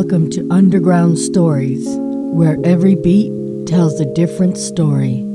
Welcome to Underground Stories, where every beat tells a different story.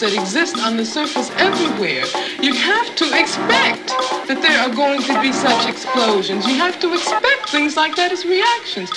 That exist on the surface everywhere, you have to expect that there are going to be such explosions. You have to expect things like that as reactions.